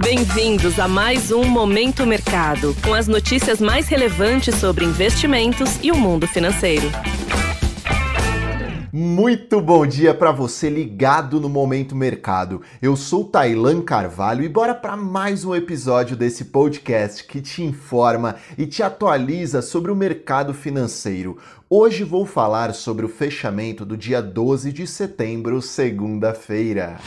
Bem-vindos a mais um Momento Mercado, com as notícias mais relevantes sobre investimentos e o mundo financeiro. Muito bom dia para você ligado no Momento Mercado. Eu sou Tailan Carvalho e bora para mais um episódio desse podcast que te informa e te atualiza sobre o mercado financeiro. Hoje vou falar sobre o fechamento do dia 12 de setembro, segunda-feira.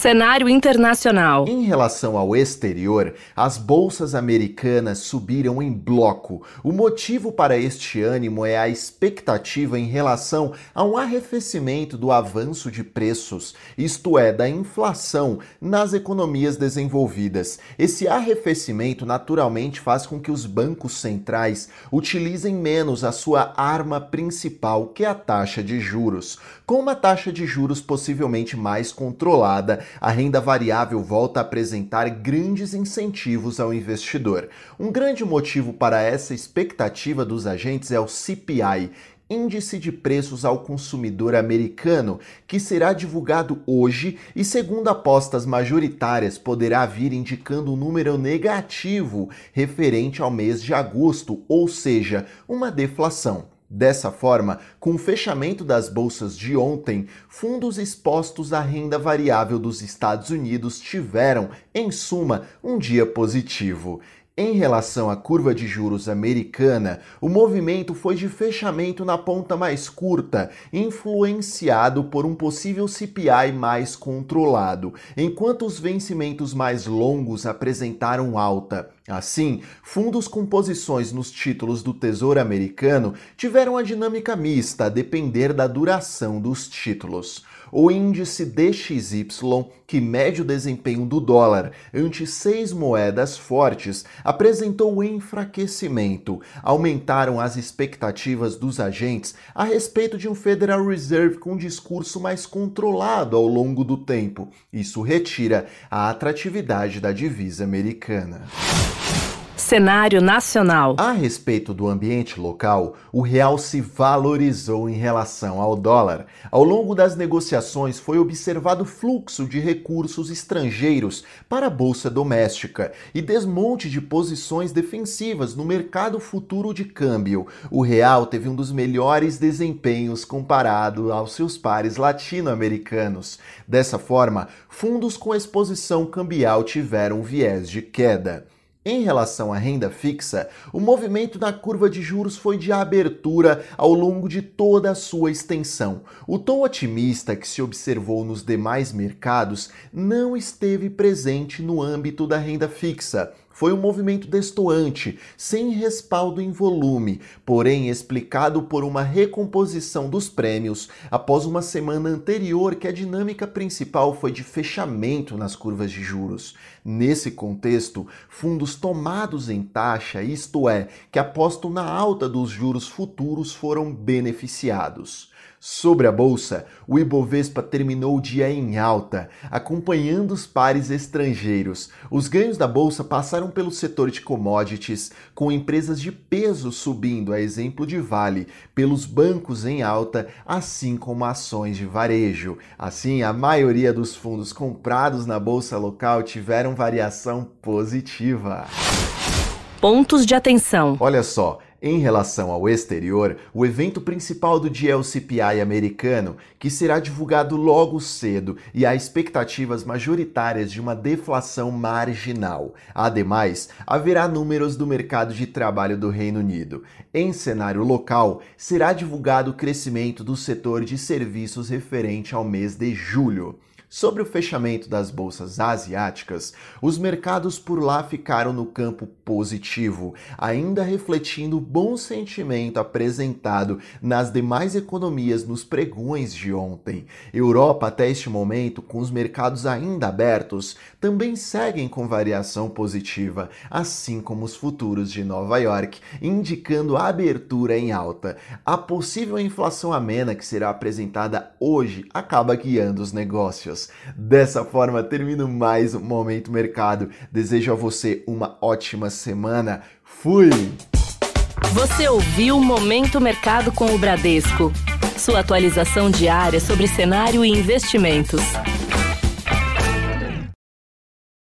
Cenário internacional. Em relação ao exterior, as bolsas americanas subiram em bloco. O motivo para este ânimo é a expectativa em relação a um arrefecimento do avanço de preços, isto é, da inflação nas economias desenvolvidas. Esse arrefecimento naturalmente faz com que os bancos centrais utilizem menos a sua arma principal, que é a taxa de juros. Com uma taxa de juros possivelmente mais controlada, a renda variável volta a apresentar grandes incentivos ao investidor. Um grande motivo para essa expectativa dos agentes é o CPI, Índice de Preços ao Consumidor Americano, que será divulgado hoje e, segundo apostas majoritárias, poderá vir indicando um número negativo referente ao mês de agosto, ou seja, uma deflação. Dessa forma, com o fechamento das bolsas de ontem, fundos expostos à renda variável dos Estados Unidos tiveram, em suma, um dia positivo. Em relação à curva de juros americana, o movimento foi de fechamento na ponta mais curta, influenciado por um possível CPI mais controlado, enquanto os vencimentos mais longos apresentaram alta. Assim, fundos com posições nos títulos do Tesouro Americano tiveram a dinâmica mista a depender da duração dos títulos o índice DXY, que mede o desempenho do dólar ante seis moedas fortes, apresentou enfraquecimento. Aumentaram as expectativas dos agentes a respeito de um Federal Reserve com um discurso mais controlado ao longo do tempo. Isso retira a atratividade da divisa americana. Cenário nacional. A respeito do ambiente local, o real se valorizou em relação ao dólar. Ao longo das negociações foi observado fluxo de recursos estrangeiros para a bolsa doméstica e desmonte de posições defensivas no mercado futuro de câmbio. O real teve um dos melhores desempenhos comparado aos seus pares latino-americanos. Dessa forma, fundos com exposição cambial tiveram viés de queda. Em relação à renda fixa, o movimento da curva de juros foi de abertura ao longo de toda a sua extensão. O tom otimista que se observou nos demais mercados não esteve presente no âmbito da renda fixa. Foi um movimento destoante, sem respaldo em volume, porém explicado por uma recomposição dos prêmios após uma semana anterior que a dinâmica principal foi de fechamento nas curvas de juros. Nesse contexto, fundos tomados em taxa, isto é, que apostam na alta dos juros futuros, foram beneficiados. Sobre a bolsa, o Ibovespa terminou o dia em alta, acompanhando os pares estrangeiros. Os ganhos da bolsa passaram pelo setor de commodities, com empresas de peso subindo, a exemplo de Vale, pelos bancos em alta, assim como ações de varejo. Assim, a maioria dos fundos comprados na bolsa local tiveram variação positiva. Pontos de atenção. Olha só, em relação ao exterior, o evento principal do dia é o CPI americano, que será divulgado logo cedo e há expectativas majoritárias de uma deflação marginal. Ademais, haverá números do mercado de trabalho do Reino Unido. Em cenário local, será divulgado o crescimento do setor de serviços referente ao mês de julho. Sobre o fechamento das bolsas asiáticas, os mercados por lá ficaram no campo positivo, ainda refletindo o bom sentimento apresentado nas demais economias nos pregões de ontem. Europa, até este momento, com os mercados ainda abertos, também seguem com variação positiva, assim como os futuros de Nova York, indicando a abertura em alta. A possível inflação amena que será apresentada hoje acaba guiando os negócios. Dessa forma, termino mais um Momento Mercado. Desejo a você uma ótima semana. Fui! Você ouviu Momento Mercado com o Bradesco. Sua atualização diária sobre cenário e investimentos.